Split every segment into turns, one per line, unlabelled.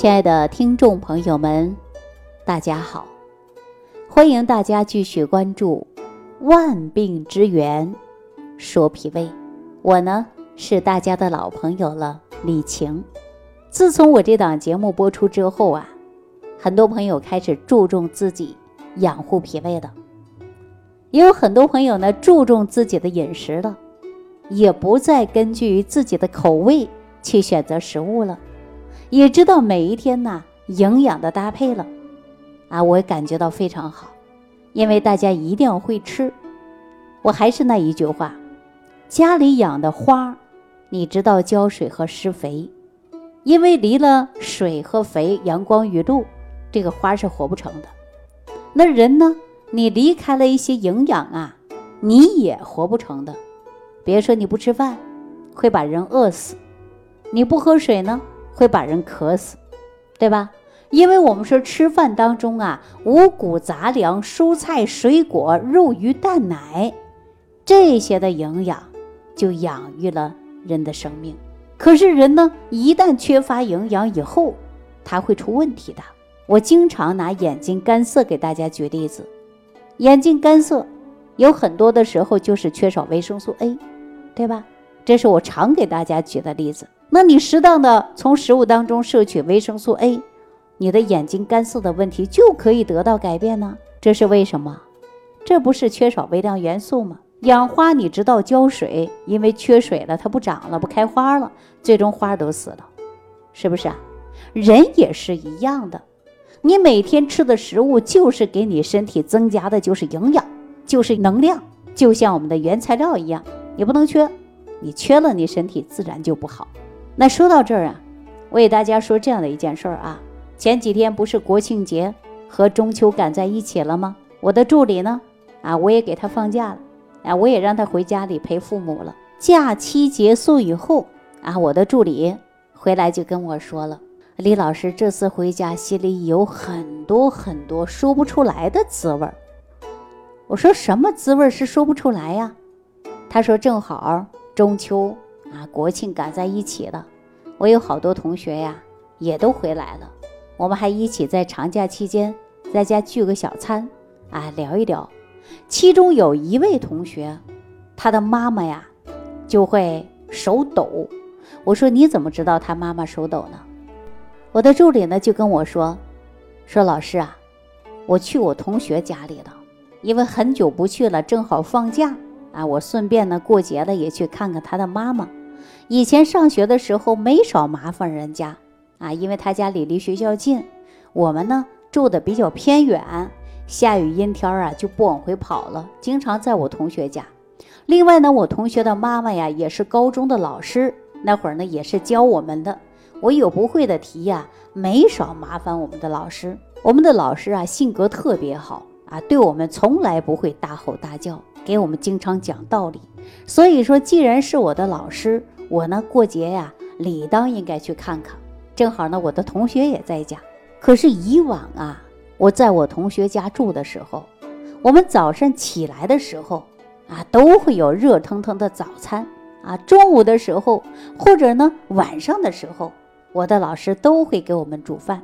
亲爱的听众朋友们，大家好！欢迎大家继续关注《万病之源说脾胃》，我呢是大家的老朋友了，李晴。自从我这档节目播出之后啊，很多朋友开始注重自己养护脾胃的，也有很多朋友呢注重自己的饮食了，也不再根据自己的口味去选择食物了，也知道每一天呢营养的搭配了，啊，我感觉到非常好，因为大家一定要会吃。我还是那一句话，家里养的花，你知道浇水和施肥。因为离了水和肥、阳光雨露，这个花是活不成的。那人呢？你离开了一些营养啊，你也活不成的。别说你不吃饭，会把人饿死；你不喝水呢，会把人渴死，对吧？因为我们说吃饭当中啊，五谷杂粮、蔬菜、水果、肉、鱼、蛋、奶，这些的营养就养育了人的生命。可是人呢，一旦缺乏营养以后，他会出问题的。我经常拿眼睛干涩给大家举例子，眼睛干涩，有很多的时候就是缺少维生素 A，对吧？这是我常给大家举的例子。那你适当的从食物当中摄取维生素 A，你的眼睛干涩的问题就可以得到改变呢。这是为什么？这不是缺少微量元素吗？养花，你知道浇水，因为缺水了，它不长了，不开花了，最终花都死了，是不是啊？人也是一样的，你每天吃的食物就是给你身体增加的就是营养，就是能量，就像我们的原材料一样，你不能缺，你缺了，你身体自然就不好。那说到这儿啊，我给大家说这样的一件事儿啊，前几天不是国庆节和中秋赶在一起了吗？我的助理呢，啊，我也给他放假了。啊，我也让他回家里陪父母了。假期结束以后，啊，我的助理回来就跟我说了：“李老师，这次回家心里有很多很多说不出来的滋味儿。”我说：“什么滋味是说不出来呀？”他说：“正好中秋啊，国庆赶在一起了，我有好多同学呀，也都回来了，我们还一起在长假期间在家聚个小餐，啊，聊一聊。”其中有一位同学，他的妈妈呀就会手抖。我说你怎么知道他妈妈手抖呢？我的助理呢就跟我说，说老师啊，我去我同学家里了，因为很久不去了，正好放假啊，我顺便呢过节了也去看看他的妈妈。以前上学的时候没少麻烦人家啊，因为他家里离学校近，我们呢住的比较偏远。下雨阴天啊，就不往回跑了，经常在我同学家。另外呢，我同学的妈妈呀，也是高中的老师，那会儿呢也是教我们的。我有不会的题呀，没少麻烦我们的老师。我们的老师啊，性格特别好啊，对我们从来不会大吼大叫，给我们经常讲道理。所以说，既然是我的老师，我呢过节呀，理当应该去看看。正好呢，我的同学也在家。可是以往啊。我在我同学家住的时候，我们早上起来的时候啊，都会有热腾腾的早餐啊。中午的时候，或者呢晚上的时候，我的老师都会给我们煮饭，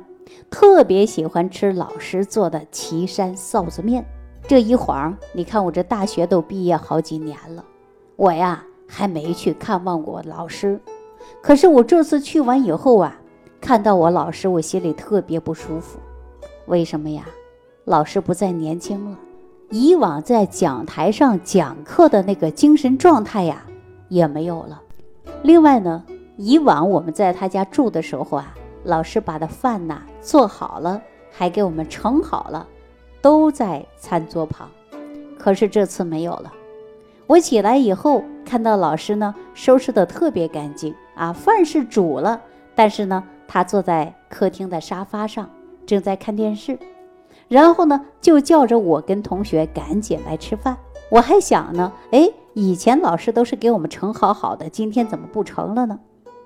特别喜欢吃老师做的岐山臊子面。这一晃，你看我这大学都毕业好几年了，我呀还没去看望过老师。可是我这次去完以后啊，看到我老师，我心里特别不舒服。为什么呀？老师不再年轻了，以往在讲台上讲课的那个精神状态呀，也没有了。另外呢，以往我们在他家住的时候啊，老师把的饭呐做好了，还给我们盛好了，都在餐桌旁。可是这次没有了。我起来以后看到老师呢，收拾的特别干净啊，饭是煮了，但是呢，他坐在客厅的沙发上。正在看电视，然后呢，就叫着我跟同学赶紧来吃饭。我还想呢，哎，以前老师都是给我们盛好好的，今天怎么不盛了呢？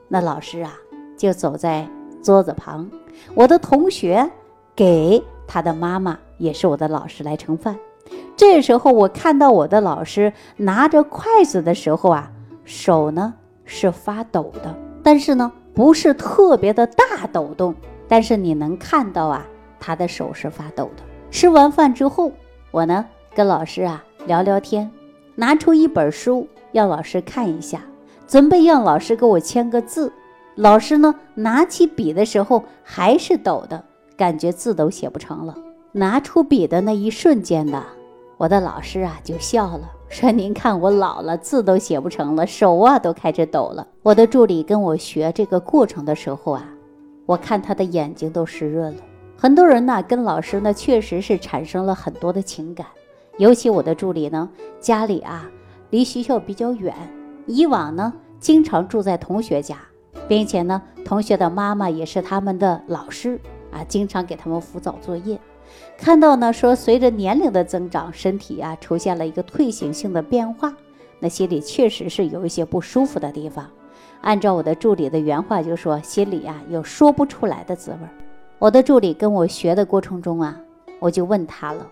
那老师啊，就走在桌子旁。我的同学给他的妈妈，也是我的老师来盛饭。这时候我看到我的老师拿着筷子的时候啊，手呢是发抖的，但是呢不是特别的大抖动。但是你能看到啊，他的手是发抖的。吃完饭之后，我呢跟老师啊聊聊天，拿出一本书让老师看一下，准备让老师给我签个字。老师呢拿起笔的时候还是抖的，感觉字都写不成了。拿出笔的那一瞬间呢，我的老师啊就笑了，说：“您看我老了，字都写不成了，手啊都开始抖了。”我的助理跟我学这个过程的时候啊，我看他的眼睛都湿润了。很多人呢，跟老师呢，确实是产生了很多的情感。尤其我的助理呢，家里啊离学校比较远，以往呢经常住在同学家，并且呢，同学的妈妈也是他们的老师啊，经常给他们辅导作业。看到呢说，随着年龄的增长，身体啊出现了一个退行性的变化，那心里确实是有一些不舒服的地方。按照我的助理的原话就说，心里啊有说不出来的滋味。我的助理跟我学的过程中啊，我就问他了，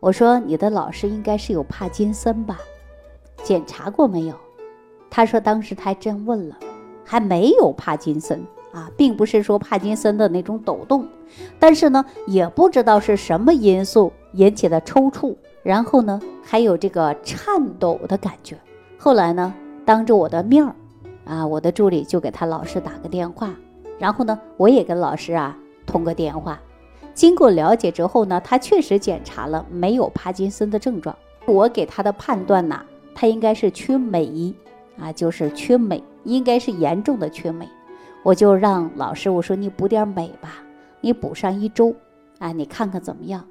我说你的老师应该是有帕金森吧？检查过没有？他说当时他还真问了，还没有帕金森啊，并不是说帕金森的那种抖动，但是呢，也不知道是什么因素引起的抽搐，然后呢，还有这个颤抖的感觉。后来呢，当着我的面儿啊，我的助理就给他老师打个电话，然后呢，我也跟老师啊。通个电话，经过了解之后呢，他确实检查了没有帕金森的症状。我给他的判断呢，他应该是缺镁啊，就是缺镁，应该是严重的缺镁。我就让老师我说你补点镁吧，你补上一周啊，你看看怎么样？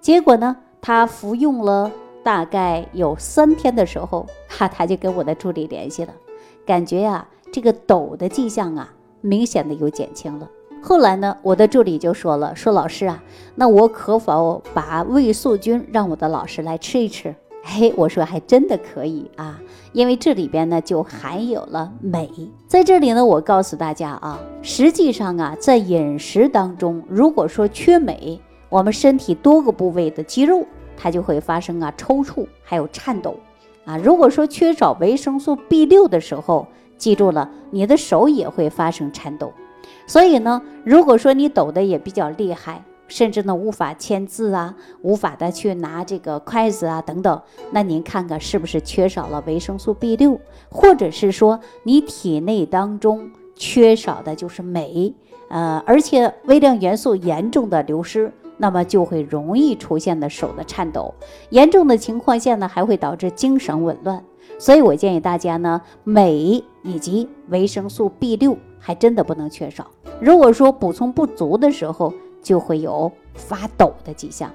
结果呢，他服用了大概有三天的时候，哈，他就跟我的助理联系了，感觉呀，这个抖的迹象啊，明显的有减轻了。后来呢，我的助理就说了：“说老师啊，那我可否把胃素菌让我的老师来吃一吃？”嘿，我说还真的可以啊，因为这里边呢就含有了镁。在这里呢，我告诉大家啊，实际上啊，在饮食当中，如果说缺镁，我们身体多个部位的肌肉它就会发生啊抽搐，还有颤抖啊。如果说缺少维生素 B 六的时候，记住了，你的手也会发生颤抖。所以呢，如果说你抖的也比较厉害，甚至呢无法签字啊，无法的去拿这个筷子啊等等，那您看看是不是缺少了维生素 B 六，或者是说你体内当中缺少的就是镁，呃，而且微量元素严重的流失，那么就会容易出现的手的颤抖，严重的情况下呢，还会导致精神紊乱。所以我建议大家呢，镁以及维生素 B 六。还真的不能缺少。如果说补充不足的时候，就会有发抖的迹象。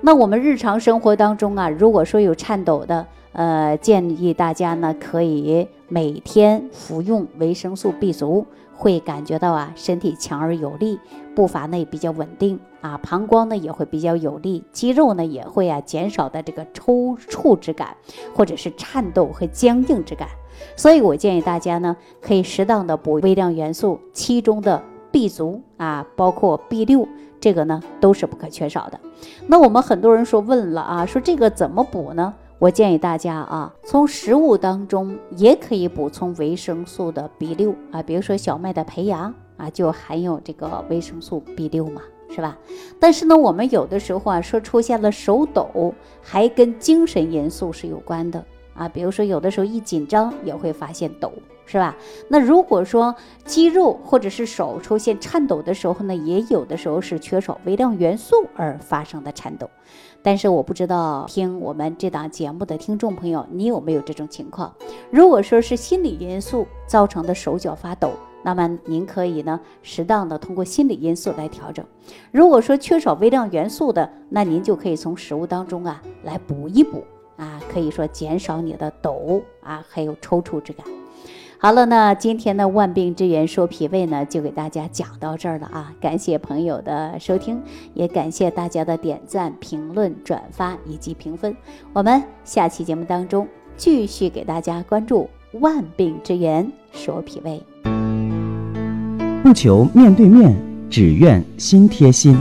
那我们日常生活当中啊，如果说有颤抖的，呃，建议大家呢可以每天服用维生素 B 族，会感觉到啊身体强而有力，步伐呢也比较稳定啊，膀胱呢也会比较有力，肌肉呢也会啊减少的这个抽搐之感，或者是颤抖和僵硬之感。所以我建议大家呢，可以适当的补微量元素，其中的 B 族啊，包括 B 六，这个呢都是不可缺少的。那我们很多人说问了啊，说这个怎么补呢？我建议大家啊，从食物当中也可以补充维生素的 B 六啊，比如说小麦的胚芽啊，就含有这个维生素 B 六嘛，是吧？但是呢，我们有的时候啊，说出现了手抖，还跟精神因素是有关的。啊，比如说有的时候一紧张也会发现抖，是吧？那如果说肌肉或者是手出现颤抖的时候呢，也有的时候是缺少微量元素而发生的颤抖。但是我不知道听我们这档节目的听众朋友，你有没有这种情况？如果说是心理因素造成的手脚发抖，那么您可以呢适当的通过心理因素来调整。如果说缺少微量元素的，那您就可以从食物当中啊来补一补。啊，可以说减少你的抖啊，还有抽搐之感。好了，那今天的万病之源说脾胃呢，就给大家讲到这儿了啊。感谢朋友的收听，也感谢大家的点赞、评论、转发以及评分。我们下期节目当中继续给大家关注万病之源说脾胃。
不求面对面，只愿心贴心。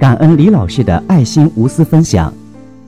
感恩李老师的爱心无私分享，